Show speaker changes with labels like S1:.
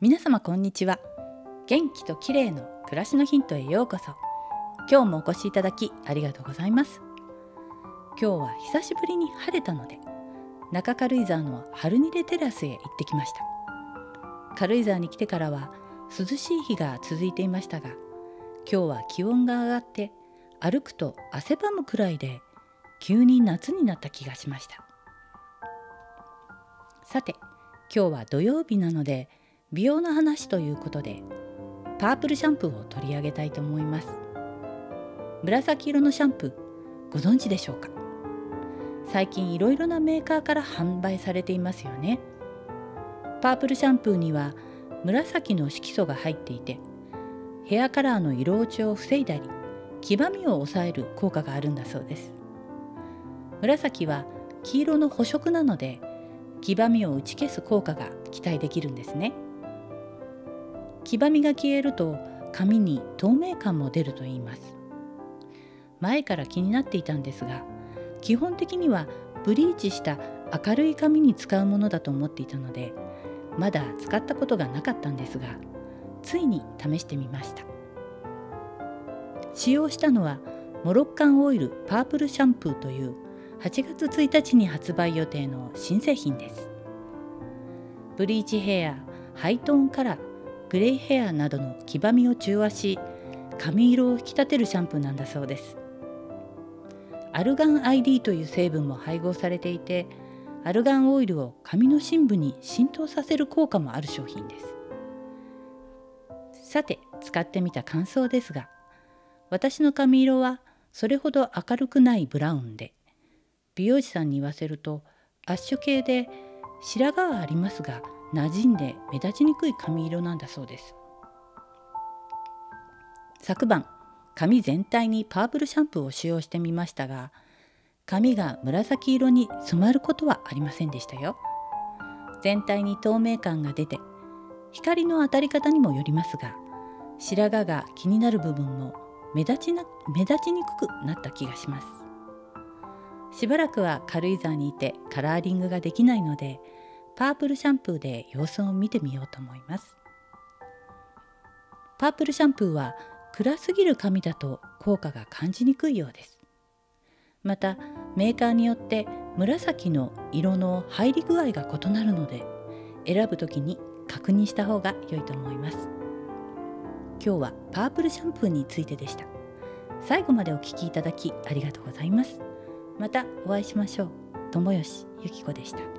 S1: 皆様こんにちは。元気と綺麗の暮らしのヒントへようこそ。今日もお越しいただきありがとうございます。今日は久しぶりに晴れたので中軽井沢の春ニレテラスへ行ってきました。軽井沢に来てからは涼しい日が続いていましたが今日は気温が上がって歩くと汗ばむくらいで急に夏になった気がしました。さて今日は土曜日なので美容の話ということでパープルシャンプーを取り上げたいと思います。紫色のシャンプーご存知でしょうか？最近いろいろなメーカーから販売されていますよね。パープルシャンプーには紫の色素が入っていてヘアカラーの色落ちを防いだり黄ばみを抑える効果があるんだそうです。紫は黄色の補色なので黄ばみを打ち消す効果が期待できるんですね。黄ばみが消えると髪に透明感も出ると言います。前から気になっていたんですが基本的にはブリーチした明るい髪に使うものだと思っていたのでまだ使ったことがなかったんですがついに試してみました。使用したのはモロッカンオイルパープルシャンプーという8月1日に発売予定の新製品です。ブリーチヘアハイトーンカラーグレイヘアなどの黄ばみを中和し髪色を引き立てるシャンプーなんだそうです。アルガン ID という成分も配合されていてアルガンオイルを髪の深部に浸透させる効果もある商品です。さて使ってみた感想ですが私の髪色はそれほど明るくないブラウンで美容師さんに言わせるとアッシュ系で白髪はありますが馴染んで目立ちにくい髪色なんだそうです。昨晩髪全体にパープルシャンプーを使用してみましたが髪が紫色に染まることはありませんでしたよ。全体に透明感が出て光の当たり方にもよりますが白髪が気になる部分も目立ちな目立ちにくくなった気がします。しばらくは軽井沢にいてカラーリングができないのでパープルシャンプーで様子を見てみようと思います。パープルシャンプーは暗すぎる髪だと効果が感じにくいようです。またメーカーによって紫の色の入り具合が異なるので選ぶ時に確認した方が良いと思います。今日はパープルシャンプーについてでした。最後までお聴きいただきありがとうございます。またお会いしましょう。友吉ゆき子でした。